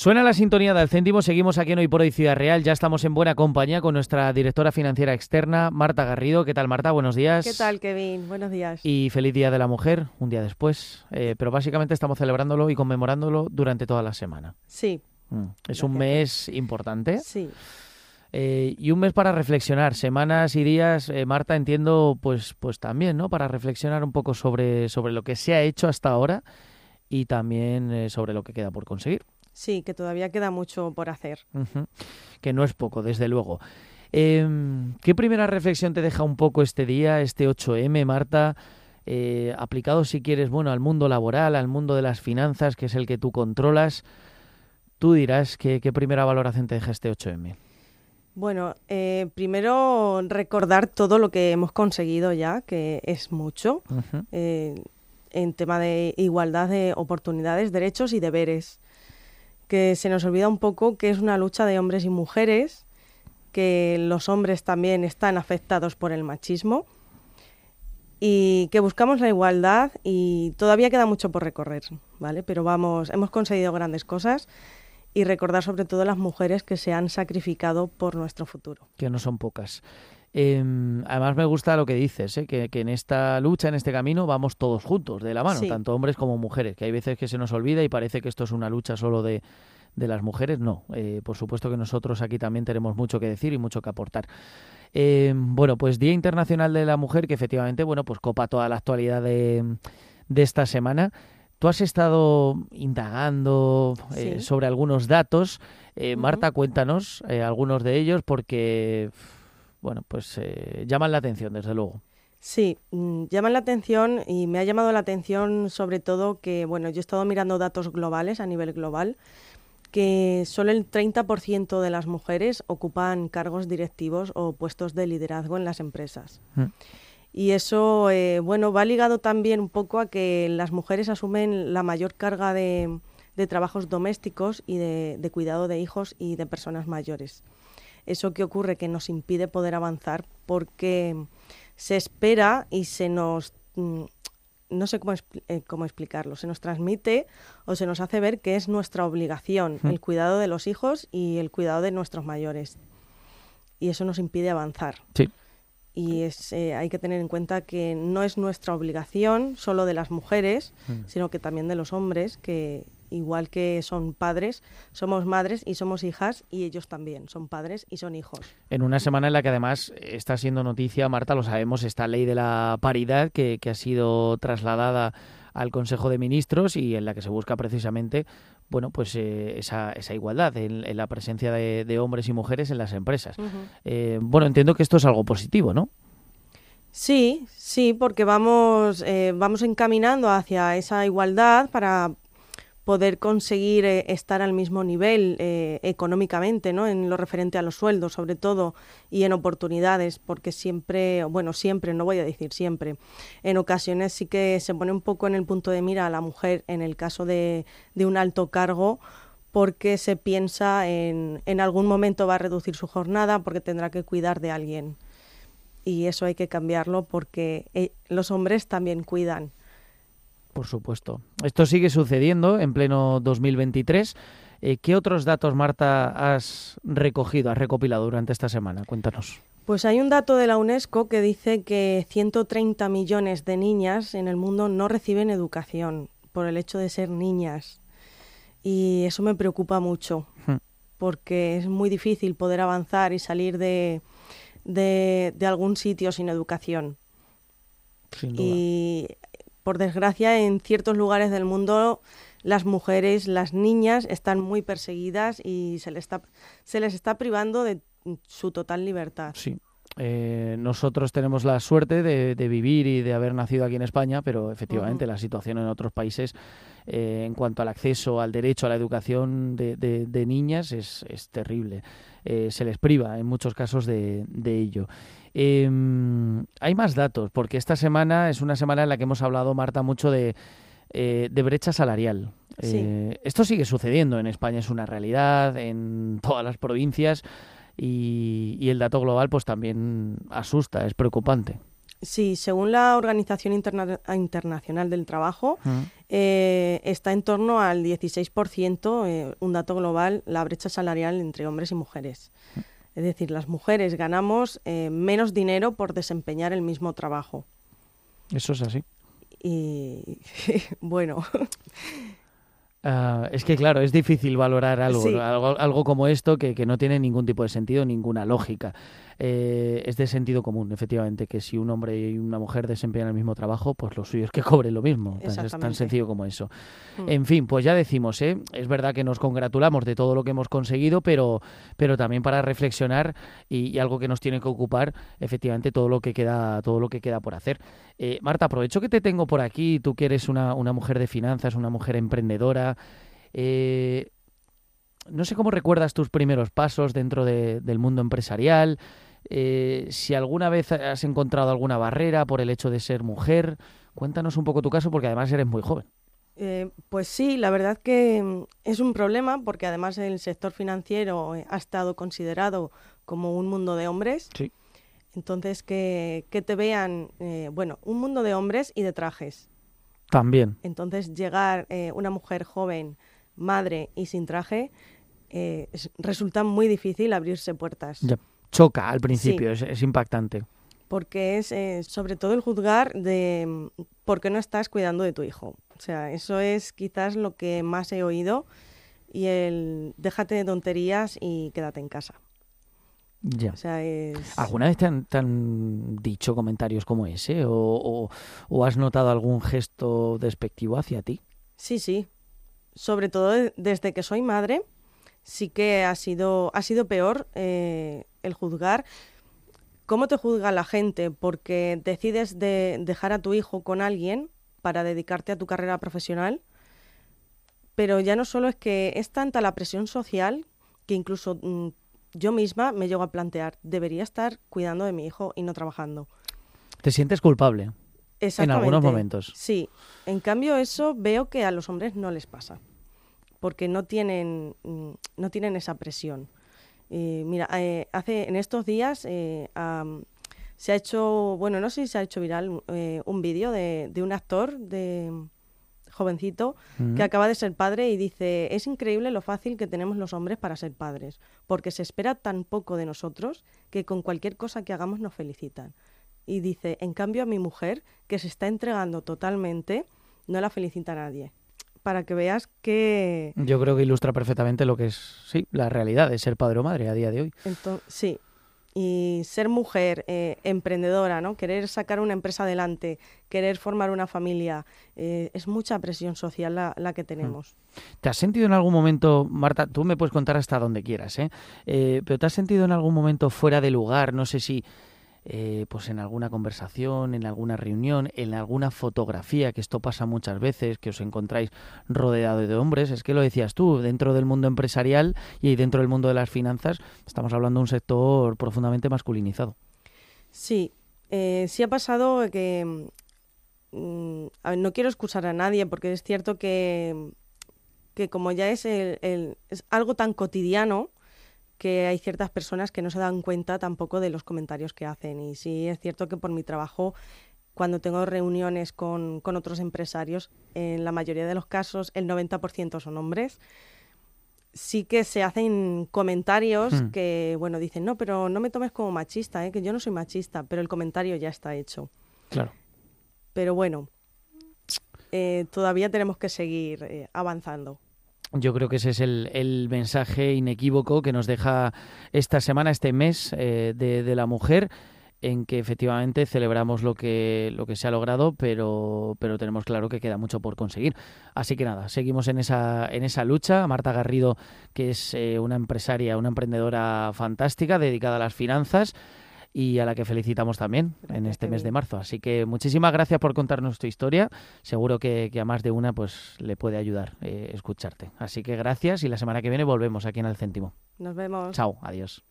Suena la sintonía del céntimo, seguimos aquí en Hoy por Hoy Ciudad Real, ya estamos en buena compañía con nuestra directora financiera externa, Marta Garrido. ¿Qué tal, Marta? Buenos días. ¿Qué tal, Kevin? Buenos días. Y feliz Día de la Mujer, un día después, eh, pero básicamente estamos celebrándolo y conmemorándolo durante toda la semana. Sí. Mm, Es un mes importante. Sí. Eh, y un mes para reflexionar, semanas y días, eh, Marta, entiendo, pues, pues también, ¿no? Para reflexionar un poco sobre, sobre lo que se ha hecho hasta ahora y también sobre lo que queda por conseguir. Sí, que todavía queda mucho por hacer. Que no es poco, desde luego. Em, ¿Qué primera reflexión te deja un poco este día, este 8M, Marta? Eh, aplicado, si quieres, bueno, al mundo laboral, al mundo de las finanzas, que es el que tú controlas. Tú dirás que, qué primera valoración te deja este 8M. Bueno, eh, primero recordar todo lo que hemos conseguido ya, que es mucho, eh, en tema de igualdad de oportunidades, derechos y deberes. Que se nos olvida un poco que es una lucha de hombres y mujeres, que los hombres también están afectados por el machismo y que buscamos la igualdad y todavía queda mucho por recorrer, ¿vale? Pero vamos, hemos conseguido grandes cosas y recordar sobre todo las mujeres que se han sacrificado por nuestro futuro. que no son pocas. Em, además me gusta lo que dices, ¿eh? que, que en esta lucha, en este camino, vamos todos juntos, de la mano, Sí. tanto hombres como mujeres, que hay veces que se nos olvida y parece que esto es una lucha solo de, de las mujeres. No, eh, por supuesto que nosotros aquí también tenemos mucho que decir y mucho que aportar. Em, bueno, pues Día Internacional de la Mujer, que efectivamente, bueno, pues copa toda la actualidad de, de esta semana. Tú has estado indagando eh, Sí. sobre algunos datos. Eh. Marta, cuéntanos algunos de ellos porque, bueno, pues eh, llaman la atención, desde luego. Sí, mm, llaman la atención y me ha llamado la atención sobre todo que, bueno, yo he estado mirando datos globales a nivel global, que solo el 30% de las mujeres ocupan cargos directivos o puestos de liderazgo en las empresas. Mm. Y eso, eh, bueno, va ligado también un poco a que las mujeres asumen la mayor carga de, de trabajos domésticos y de, de cuidado de hijos y de personas mayores. Eso que ocurre que nos impide poder avanzar porque se espera y se nos... mm, No sé cómo, eh, cómo explicarlo, se nos transmite o se nos hace ver que es nuestra obligación Mm. el cuidado de los hijos y el cuidado de nuestros mayores. Y eso nos impide avanzar. Sí. Y es, eh, hay que tener en cuenta que no es nuestra obligación solo de las mujeres, Mm. sino que también de los hombres, que igual que son padres, somos madres y somos hijas, y ellos también son padres y son hijos. En una semana en la que además está siendo noticia, Marta, lo sabemos, esta ley de la paridad que, que ha sido trasladada al Consejo de Ministros y en la que se busca precisamente, bueno, pues eh, esa, esa igualdad en, en la presencia de, de hombres y mujeres en las empresas. Eh, bueno, entiendo que esto es algo positivo, ¿no? Sí, sí, porque vamos, eh, vamos encaminando hacia esa igualdad para poder conseguir eh, estar al mismo nivel eh, económicamente, ¿no? En lo referente a los sueldos, sobre todo, y en oportunidades, porque siempre, bueno, siempre, no voy a decir siempre, en ocasiones sí que se pone un poco en el punto de mira a la mujer en el caso de, de un alto cargo, porque se piensa en, en algún momento va a reducir su jornada porque tendrá que cuidar de alguien y eso hay que cambiarlo porque eh, los hombres también cuidan. Por supuesto. Esto sigue sucediendo en pleno 2023. Eh, ¿Qué otros datos, Marta, has recogido, has recopilado durante esta semana? Cuéntanos. Pues hay un dato de la UNESCO que dice que 130 millones de niñas en el mundo no reciben educación por el hecho de ser niñas. Y eso me preocupa mucho, porque es muy difícil poder avanzar y salir de, de, de algún sitio sin educación. Sin duda. Y por desgracia, en ciertos lugares del mundo las mujeres, las niñas están muy perseguidas y se les está, se les está privando de su total libertad. Sí. Eh, nosotros tenemos la suerte de, de vivir y de haber nacido aquí en España, pero efectivamente la situación en otros países eh, en cuanto al acceso al derecho a la educación de, de- de niñas es, es terrible. Eh, se les priva en muchos casos de, de ello. Eh, hay más datos, porque esta semana es una semana en la que hemos hablado, Marta, mucho de, eh, brecha salarial. Sí. Esto sigue sucediendo en España, es una realidad en todas las provincias y, y el dato global pues también asusta, es preocupante. Sí, según la Organización Internacional del Trabajo, eh, está en torno al 16%, eh, un dato global, la brecha salarial entre hombres y mujeres. Es decir, las mujeres ganamos eh, menos dinero por desempeñar el mismo trabajo. Eso es así. Y bueno, Ah, es que claro, es difícil valorar algo, algo, como esto que, que, no tiene ningún tipo de sentido, ninguna lógica. Eh, es de sentido común, efectivamente, que si un hombre y una mujer desempeñan el mismo trabajo, pues lo suyo es que cobren lo mismo. es tan sencillo como eso. Mm. En fin, pues ya decimos, ¿eh? es verdad que nos congratulamos de todo lo que hemos conseguido, pero, pero también para reflexionar y, algo que nos tiene que ocupar, efectivamente, todo lo que queda, todo lo que queda por hacer. Eh, Marta, aprovecho que te tengo por aquí, tú que eres una, una mujer de finanzas, una mujer emprendedora. Eh, no sé cómo recuerdas tus primeros pasos dentro del mundo empresarial. Eh, si alguna vez has encontrado alguna barrera por el hecho de ser mujer, cuéntanos un poco tu caso porque además eres muy joven. Eh, pues sí, la verdad que mm, es un problema porque además el sector financiero eh, ha estado considerado como un mundo de hombres. Sí. Entonces, que, que te vean, bueno, un mundo de hombres y de trajes. También. Entonces, llegar una mujer joven, madre y sin traje, resulta muy difícil abrirse puertas. Ya choca al principio, es, impactante. Porque es eh, sobre todo el juzgar de mm, por qué no estás cuidando de tu hijo. O sea, eso es quizás lo que más he oído y el déjate de tonterías y quédate en casa. Ya. O sea, es... ¿Alguna vez te han, dicho comentarios como ese o, o, has notado algún gesto despectivo hacia ti? Sí, sí. Sobre todo desde que soy madre, sí que ha sido, ha sido peor eh, el juzgar. ¿Cómo te juzga la gente? Porque decides de dejar a tu hijo con alguien para dedicarte a tu carrera profesional, pero ya no solo es que es tanta la presión social que incluso mm, yo misma me llego a plantear, debería estar cuidando de mi hijo y no trabajando. ¿Te sientes culpable? En algunos momentos. Sí. En cambio, eso veo que a los hombres no les pasa. Porque no tienen, mm, no tienen esa presión. Eh, mira, eh, hace en estos días eh, se ha hecho, bueno, no sé si se ha hecho viral un vídeo de, un actor de jovencito que acaba de ser padre y dice, es increíble lo fácil que tenemos los hombres para ser padres, porque se espera tan poco de nosotros que con cualquier cosa que hagamos nos felicitan. Y dice, en cambio a mi mujer, que se está entregando totalmente, no la felicita nadie para que veas que... Yo creo que ilustra perfectamente lo que es, sí, la realidad de ser padre o madre a día de hoy. Entonces, sí, y ser mujer, eh, emprendedora, ¿no? Querer sacar una empresa adelante, querer formar una familia, eh, es mucha presión social la, que tenemos. ¿Te has sentido en algún momento, Marta, tú me puedes contar hasta donde quieras, ¿eh? ¿eh? pero te has sentido en algún momento fuera de lugar, no sé si eh, pues en alguna conversación, en alguna reunión, en alguna fotografía, que esto pasa muchas veces, que os encontráis rodeado de hombres, es que lo decías tú, dentro del mundo empresarial y dentro del mundo de las finanzas, estamos hablando de un sector profundamente masculinizado. Sí, eh, sí ha pasado que, mm, no quiero excusar a nadie, porque es cierto que, que como ya es, el, es algo tan cotidiano, que hay ciertas personas que no se dan cuenta tampoco de los comentarios que hacen. Y sí es cierto que por mi trabajo, cuando tengo reuniones con, otros empresarios, en la mayoría de los casos el 90% son hombres. Sí que se hacen comentarios hmm. que, bueno, dicen, no, pero no me tomes como machista, ¿eh? que yo no soy machista, pero el comentario ya está hecho. Claro. Pero bueno, eh, todavía tenemos que seguir eh, avanzando. Yo creo que ese es el, mensaje inequívoco que nos deja esta semana, este mes eh, de, la mujer, en que efectivamente celebramos lo que, lo que se ha logrado, pero, pero tenemos claro que queda mucho por conseguir. Así que nada, seguimos en esa, en esa lucha. Marta Garrido, que es eh, una empresaria, una emprendedora fantástica, dedicada a las finanzas y a la que felicitamos también en este mes de marzo. Así que muchísimas gracias por contarnos tu historia. Seguro que, a más de una pues le puede ayudar eh, escucharte. Así que gracias y la semana que viene volvemos aquí en el céntimo. Nos vemos. Chao, adiós.